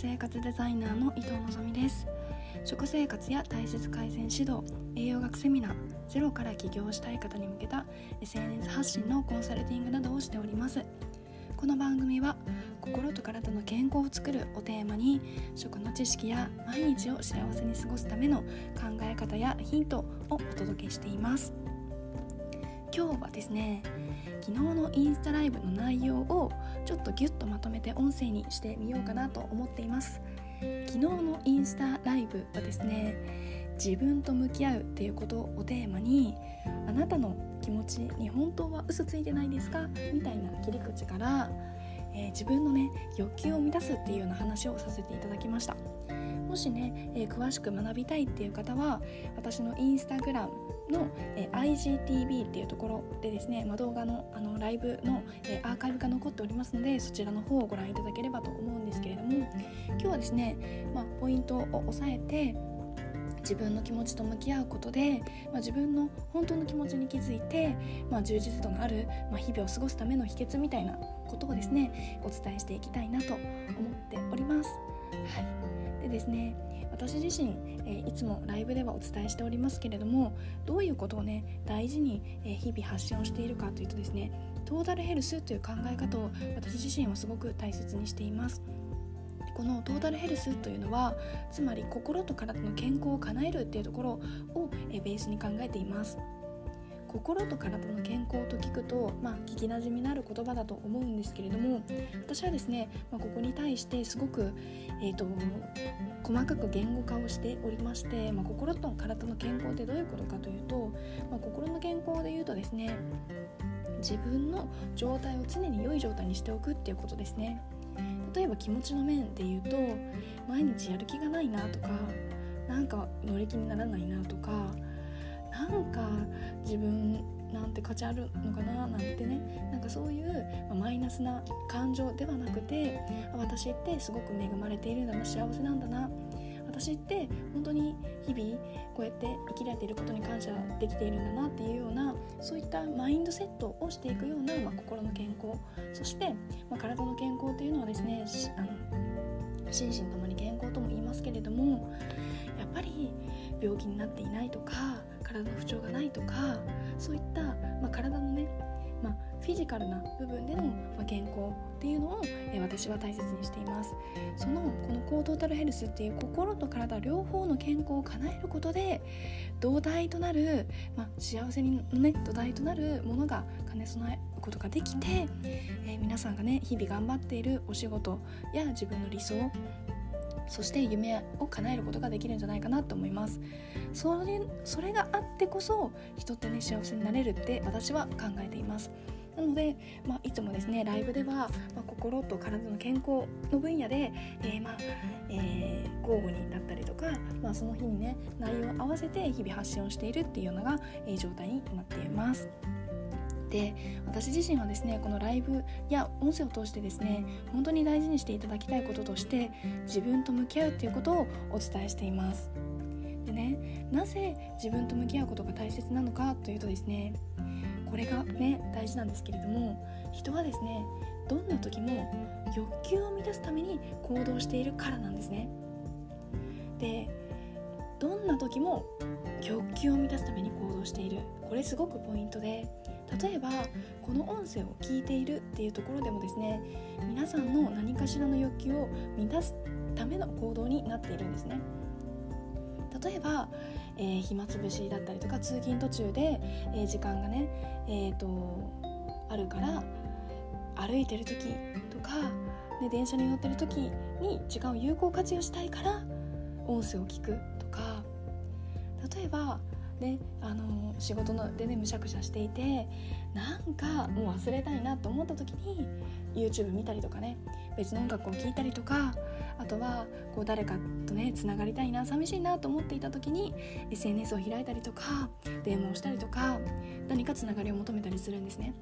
生活デザイナーの伊藤希です。食生活や体質改善指導栄養学セミナーゼロから起業したい方に向けた SNS 発信のコンサルティングなどをしております。この番組は心と体の健康を作るをテーマに食の知識や毎日を幸せに過ごすための考え方やヒントをお届けしています。今日はですね昨日のインスタライブの内容をちょっとギュッとまとめて音声にしてみようかなと思っています。昨日のインスタライブはですね自分と向き合うっていうことをテーマにあなたの気持ちに本当は嘘ついてないですか？みたいな切り口から、えー、自分のね欲求を満たすっていうような話をさせていただきました。もしね、えー、詳しく学びたいっていう方は私のインスタグラムの、え、IGTV っていうところでですね、まあ、動画のあのライブの、え、アーカイブが残っておりますのでそちらの方をご覧いただければと思うんですけれども今日はですね、まあ、ポイントを押さえて自分の気持ちと向き合うことで、まあ、自分の本当の気持ちに気づいて、まあ、充実度のある、まあ、日々を過ごすための秘訣みたいなことをですねお伝えしていきたいなと思っております。はい、でですね私自身、えー、いつもライブではお伝えしておりますけれどもどういうことをね大事に、えー、日々発信をしているかというとですねトータルヘルスという考え方を私自身はすごく大切にしています。このトータルヘルスというのはつまり心と体の健康を叶えるっていうところをベースに考えています心と体の健康と聞くと、まあ、聞きなじみのある言葉だと思うんですけれども私はですね、まあ、ここに対してすごく、えーと、細かく言語化をしておりまして、まあ、心と体の健康ってどういうことかというと、まあ、心の健康でいうとですね自分の状態を常に良い状態にしておくっていうことですね。例えば気持ちの面で言うと毎日やる気がないなとかなんか乗り気にならないなとかなんか自分なんて価値あるのかななんてねなんかそういう、マイナスな感情ではなくて私ってすごく恵まれているんだな幸せなんだな。私って本当に日々こうやって生きられていることに感謝できているんだなっていうようなそういったマインドセットをしていくような、まあ、心の健康。そして、まあ、体の健康というのはですねあの心身ともに健康とも言いますけれどもやっぱり病気になっていないとか体の不調がないとかそういった、まあ、体のねまあ、フィジカルな部分での、ま健康っていうのを、え私は大切にしています。そのこの高トータルヘルスっていう心と体両方の健康を叶えることで土台となる、まあ、幸せにね土台となるものが兼ね備えることができて、えー、皆さんがね日々頑張っているお仕事や自分の理想そして夢を叶えることができるんじゃないかなと思いますそれそれがあってこそ人ってね幸せになれるって私は考えていますなので、まあ、いつもですねライブでは、まあ、心と体の健康の分野で、えー、まあえー、交互になったりとか、まあ、その日にね内容を合わせて日々発信をしているっていうのが、えー、状態になっています。で私自身はですねこのライブや音声を通してですね本当に大事にしていただきたいこととして自分と向き合うっていうことをお伝えしています。でねなぜ自分と向き合うことが大切なのかというとですねこれがね大事なんですけれども人はですねどんな時も欲求を満たすために行動しているからなんですね。でどんな時も欲求を満たすために行動している。これすごくポイントで例えばこの音声を聞いているっていうところでもですね皆さんの何かしらの欲求を満たすための行動になっているんですね。例えば、えー、暇つぶしだったりとか通勤途中で、えー、時間がね、えーと、あるから歩いてる時とか、ね、電車に乗ってる時に時間を有効活用したいから音声を聞くとか例えばであの仕事のでねむしゃくしゃしていてなんかもう忘れたいなと思った時に YouTube 見たりとかね別の音楽を聴いたりとかあとはこう誰かとねつながりたいな寂しいなと思っていた時に SNS を開いたりとか電話をしたりとか何かつながりを求めたりするんですね。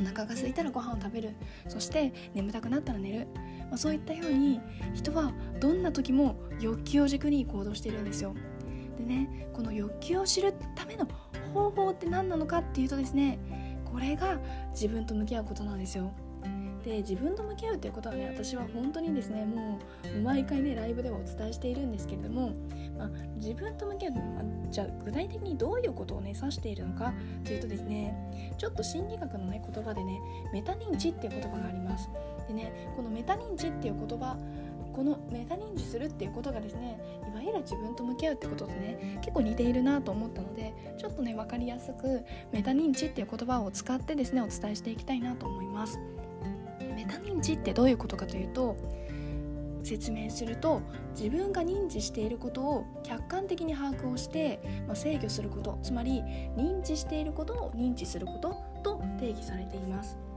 お腹が空いたらご飯を食べるそして眠たくなったら寝る、まあ、そういったように人はどんな時も欲求を軸に行動しているんですよ。でねこの欲求を知るための方法って何なのかっていうとですねこれが自分と向き合うことなんですよ。で自分と向き合うっていうことはね私は本当にですねもう毎回ねライブではお伝えしているんですけれども、まあ、自分と向き合う、まあ、じゃあ具体的にどういうことをね指しているのかというとですねちょっと心理学のね言葉でねメタ認知っていう言葉があります。でねこのメタ認知っていう言葉このメタ認知するっていうことがですねいわゆる自分と向き合うってこととね結構似ているなと思ったのでちょっとね分かりやすくメタ認知っていう言葉を使ってですねお伝えしていきたいなと思います。メタ認知ってどういうことかというと説明すると自分が認知していることを客観的に把握をして、まあ、制御することつまり認知していることを認知することと定義されています。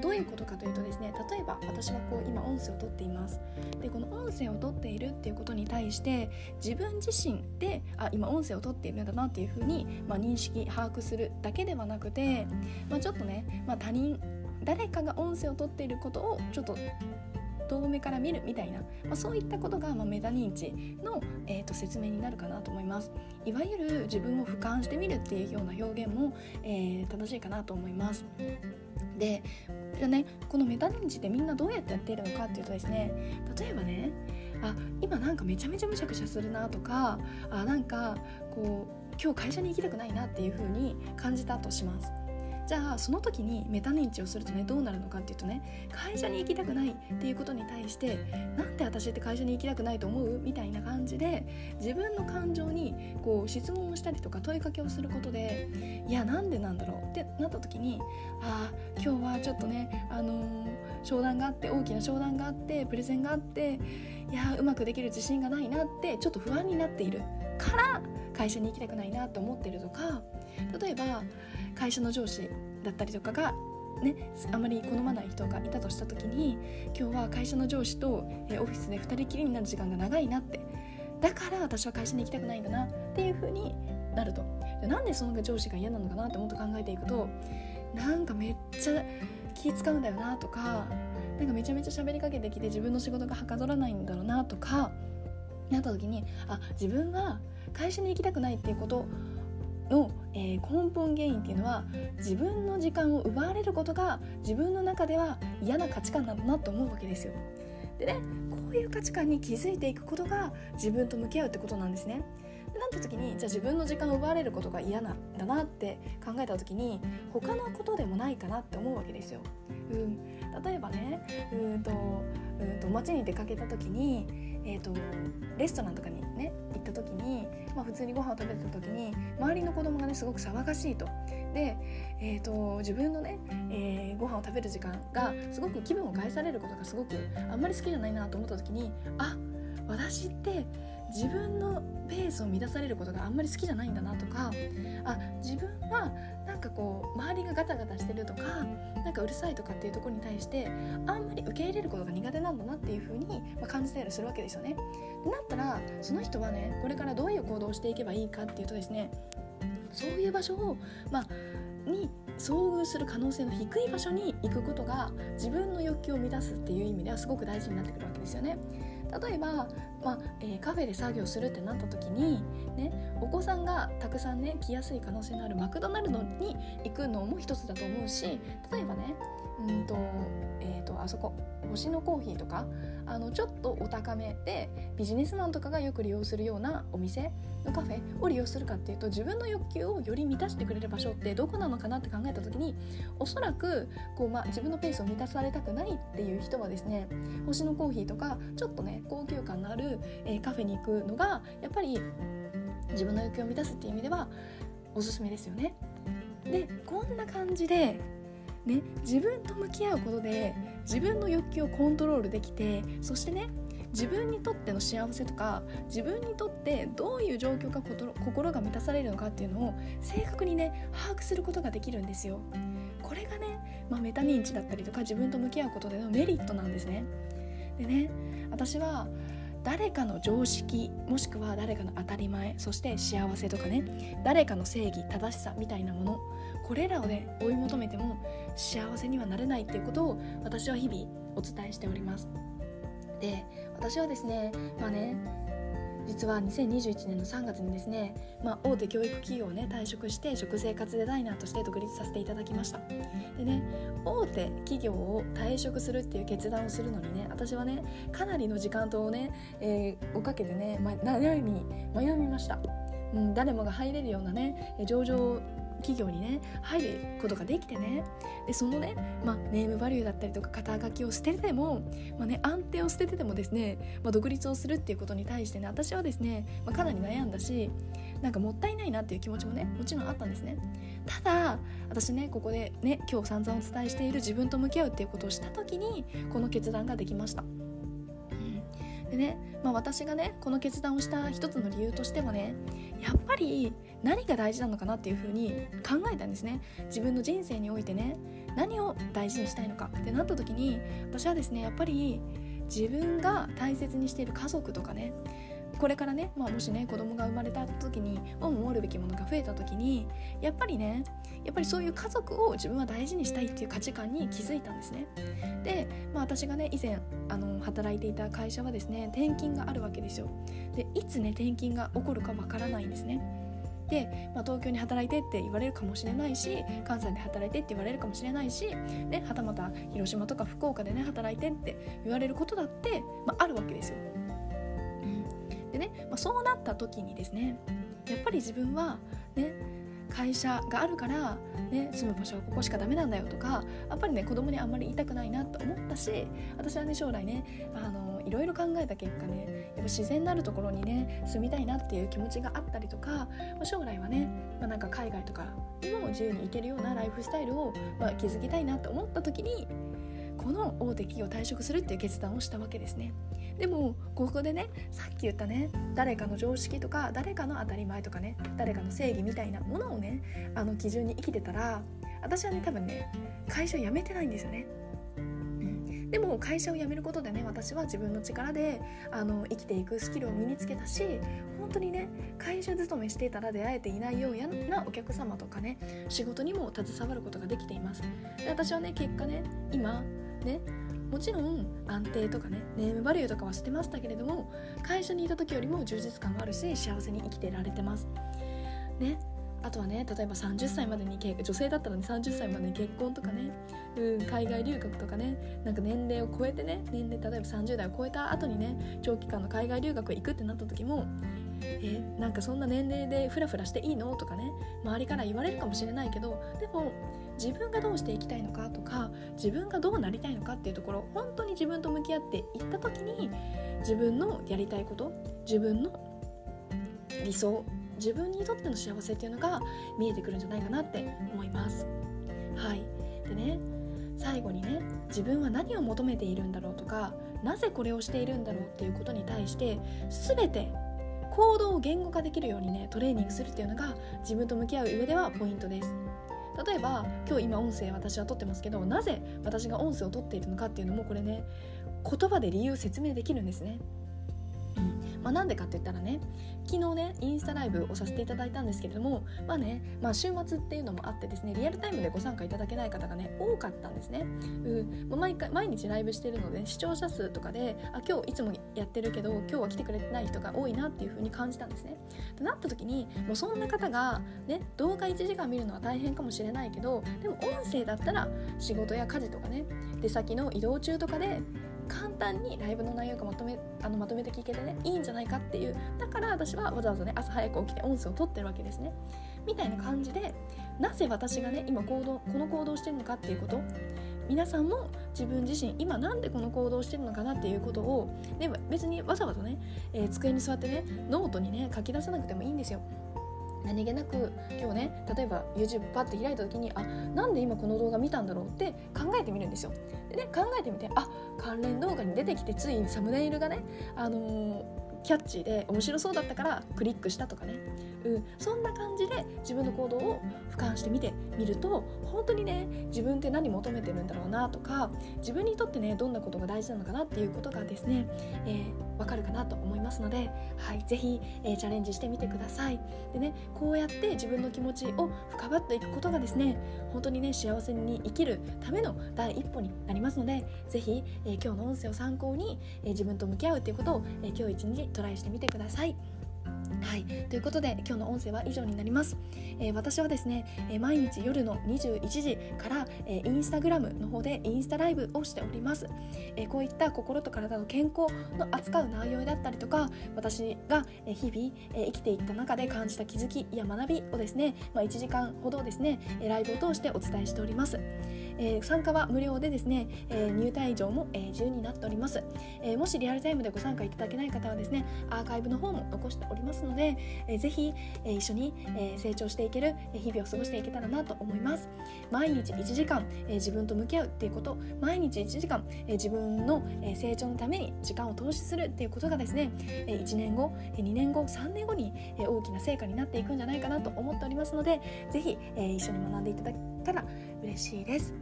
どういうことかというとですね例えば私がこう今音声をとっています。でこの音声をとっているっていうことに対して自分自身であ今音声をとっているんだなっていうふうに、まあ、認識把握するだけではなくて、まあ、ちょっとね、まあ、他人誰かが音声をとっていることをちょっと遠目から見るみたいな、まあ、そういったことが、まあ、メタ認知の、えーと、説明になるかなと思います。いわゆる自分を俯瞰してみるっていうような表現も、えー、正しいかなと思います。でじゃね。このメタ認知ってみんなどうやってやっているのかっていうとですね例えばねあ今なんかめちゃめちゃむしゃくしゃするなとかあなんかこう今日会社に行きたくないなっていう風に感じたとします。じゃあその時にメタ認知をするとねどうなるのかっていうとね会社に行きたくないっていうことに対してなんで私って会社に行きたくないと思う？みたいな感じで自分の感情にこう質問をしたりとか問いかけをすることでいやなんでなんだろう？ってなった時にああ今日はちょっとねあのー、商談があって大きな商談があってプレゼンがあっていやうまくできる自信がないなってちょっと不安になっているから会社に行きたくないなと思ってるとか例えば会社の上司だったりとかがね、あまり好まない人がいたとした時に今日は会社の上司と、えオフィスで2人きりになる時間が長いなって。だから私は会社に行きたくないんだなっていう風になると。なんでその上司が嫌なのかなってもっと考えていくとなんかめっちゃ気使うんだよなとかなんかめちゃめちゃ喋りかけてきて自分の仕事がはかどらないんだろうなとかなった時にあ自分は会社に行きたくないっていうことの、えー、根本原因っていうのは自分の時間を奪われることが自分の中では嫌な価値観なんだなと思うわけですよ。でねこういう価値観に気づいていくことが自分と向き合うってことなんですね。なった時にじゃあ自分の時間を奪われることが嫌なんだなって考えた時に他のことでもないかなって思うわけですよ。うん、例えばねうんとうんと街に出かけた時に、えーと、レストランとかにね行った時に、まあ、普通にご飯を食べてた時に周りの子供がねすごく騒がしいと。で、えーと、自分のね、えー、ご飯を食べる時間がすごく気分を害されることがすごくあんまり好きじゃないなと思った時にあ私って自分のペースを乱されることがあんまり好きじゃないんだなとかあ自分はなんかこう周りがガタガタしてるとかなんかうるさいとかっていうとこに対してあんまり受け入れることが苦手なんだなっていう風にま感じたりするわけですよね。でなったらその人はねこれからどういう行動をしていけばいいかっていうとですねそういう場所をまあに遭遇する可能性の低い場所に行くことが自分の欲求を満たすっていう意味ではすごく大事になってくるわけですよね。例えば、まあえー、カフェで作業するってなった時に、ね、お子さんがたくさんね来やすい可能性のあるマクドナルドに行くのも一つだと思うし例えばねうんと,、えーと、あそこ星のコーヒーとかあのちょっとお高めでビジネスマンとかがよく利用するようなお店のカフェを利用するかっていうと自分の欲求をより満たしてくれる場所ってどこなのかなって考えた時におそらくこう、まあ、自分のペースを満たされたくないっていう人はですね星のコーヒーとかちょっとね高級感のある、えー、カフェに行くのがやっぱり自分の欲求を満たすっていう意味ではおすすめですよね。でこんな感じでね、自分と向き合うことで自分の欲求をコントロールできてそしてね自分にとっての幸せとか自分にとってどういう状況か心が満たされるのかっていうのを正確にね把握することができるんですよ。これがね、まあ、メタ認知だったりとか自分と向き合うことでのメリットなんですね。でね私は誰かの常識もしくは誰かの当たり前そして幸せとかね誰かの正義正しさみたいなものこれらをね追い求めても幸せにはなれないっていうことを私は日々お伝えしております。で私はですねまあね実は2021年の3月にですね、まあ、大手教育企業をね退職して食生活デザイナーとして独立させていただきました。でね大手企業を退職するっていう決断をするのにね私はねかなりの時間とね、えー、をかけてね、ま、悩み悩みました。うん、誰もが入れるようなね上場企業にね入ることができてね。でそのね、まあ、ネームバリューだったりとか肩書きを捨てても、まあね、安定を捨てててもですね、まあ、独立をするっていうことに対してね私はですね、まあ、かなり悩んだしなんかもったいないなっていう気持ちもねもちろんあったんですね。ただ私ねここでね今日散々お伝えしている自分と向き合うっていうことをした時にこの決断ができました。でね、まあ、私がねこの決断をした一つの理由としてはねやっぱり何が大事なのかなっていうふうに考えたんですね。自分の人生においてね何を大事にしたいのか。ってなった時に私はですねやっぱり自分が大切にしている家族とかねこれからね、まあ、もしね子供が生まれた時に守るべきものが増えた時にやっぱりねやっぱりそういう家族を自分は大事にしたいっていう価値観に気づいたんですね。で、まあ、私がね以前あの働いていた会社はですね転勤があるわけですよ。でいつね転勤が起こるかわからないんですね。で、まあ、東京に働いてって言われるかもしれないし関西で働いてって言われるかもしれないし、ね、はたまた広島とか福岡でね働いてって言われることだって、まあ、あるわけですよ。でね、まあ、そうなった時にですねやっぱり自分はね会社があるから、ね、住む場所はここしかダメなんだよとかやっぱりね子供にあんまり言いたくないなと思ったし私はね将来ねあのいろいろ考えた結果ねやっぱ自然なるところにね住みたいなっていう気持ちがあったりとか将来はね、まあ、なんか海外とかにも自由に行けるようなライフスタイルを、まあ、築きたいなと思った時にこの大手企業を退職するっていう決断をしたわけですね。でもここでねさっき言ったね誰かの常識とか誰かの当たり前とかね誰かの正義みたいなものをねあの基準に生きてたら私はね多分ね会社辞めてないんですよね。でも会社を辞めることでね私は自分の力であの生きていくスキルを身につけたし本当にね会社勤めしていたら出会えていないようなお客様とかね仕事にも携わることができています。で私はね結果ね今ね。もちろん安定とかねネームバリューとかはしてましたけれども会社にいた時よりも充実感があるし幸せに生きてられてます。ね。あとはね例えば30歳までに女性だったら、ね、30歳までに結婚とかね、うん、海外留学とかねなんか年齢を超えてね年齢例えば30代を超えた後にね長期間の海外留学行くってなった時もえなんかそんな年齢でフラフラしていいの？とかね周りから言われるかもしれないけどでも自分がどうしていきたいのかとか自分がどうなりたいのかっていうところ本当に自分と向き合っていった時に自分のやりたいこと自分の理想自分にとっての幸せっていうのが見えてくるんじゃないかなって思います。はいでね最後にね自分は何を求めているんだろうとかなぜこれをしているんだろうっていうことに対して全て行動を言語化できるようにねトレーニングするっていうのが自分と向き合う上ではポイントです例えば今日今音声私は撮ってますけどなぜ私が音声を撮っているのかっていうのもこれね言葉で理由説明できるんですね。まあ、なんでかって言ったらね昨日ねインスタライブをさせていただいたんですけれどもまあね、まあ、週末っていうのもあってですねリアルタイムでご参加いただけない方がね多かったんですね、うん。まあ、毎回毎日ライブしてるので、視聴者数とかであ今日いつもやってるけど今日は来てくれてない人が多いなっていう風に感じたんですね。となった時にもうそんな方がね動画1時間見るのは大変かもしれないけどでも音声だったら仕事や家事とかね出先の移動中とかで簡単にライブの内容がまとめあのまとめて聞けてねいいんじゃないかっていう。だから私はわざわざね朝早く起きて音声を取ってるわけですね。みたいな感じでなぜ私がね今行動この行動してるのかっていうこと。皆さんも自分自身今なんでこの行動してるのかなっていうことを、ね、別にわざわざね、えー、机に座ってねノートにね書き出さなくてもいいんですよ。何気なく今日ね例えば YouTube パッて開いた時にあなんで今この動画見たんだろうって考えてみるんですよ。でね考えてみてあ関連動画に出てきてついにサムネイルがね、あのー、キャッチーで面白そうだったからクリックしたとかね、うん、そんな感じで自分の行動を俯瞰してみてみると本当にね自分って何求めてるんだろうなとか自分にとってねどんなことが大事なのかなっていうことがですね、えーわかるかなと思いますので、はい、ぜひ、えー、チャレンジしてみてくださいでねこうやって自分の気持ちを深まっていくことがですね本当にね幸せに生きるための第一歩になりますのでぜひ、えー、今日の音声を参考に、えー、自分と向き合うということを、え今日一日トライしてみてください。はい、ということで今日の音声は以上になります、えー、私はですね、えー、毎日夜の21時から、えー、インスタグラムの方でインスタライブをしております、えこういった心と体の健康の扱う内容だったりとか私が日々、え生きていった中で感じた気づきや学びをですね、まあ、1時間ほどですねライブを通してお伝えしております、え参加は無料でですね、え入退場も、え自由になっております、えもしリアルタイムでご参加いただけない方はですねアーカイブの方も残しております。ので、えー、ぜひ、え一緒に、え成長していける日々を過ごしていけたらなと思います。毎日1時間、え自分と向き合うっていうこと。毎日1時間、え自分の成長のために時間を投資するっていうことがですね1年後2年後3年後に大きな成果になっていくんじゃないかなと思っておりますのでぜひ一緒に学んでいただけたら嬉しいです。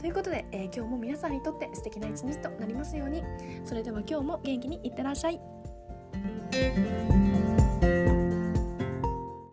ということで、えー、今日も皆さんにとって素敵な一日となりますように。それでは今日も元気にいってらっしゃい。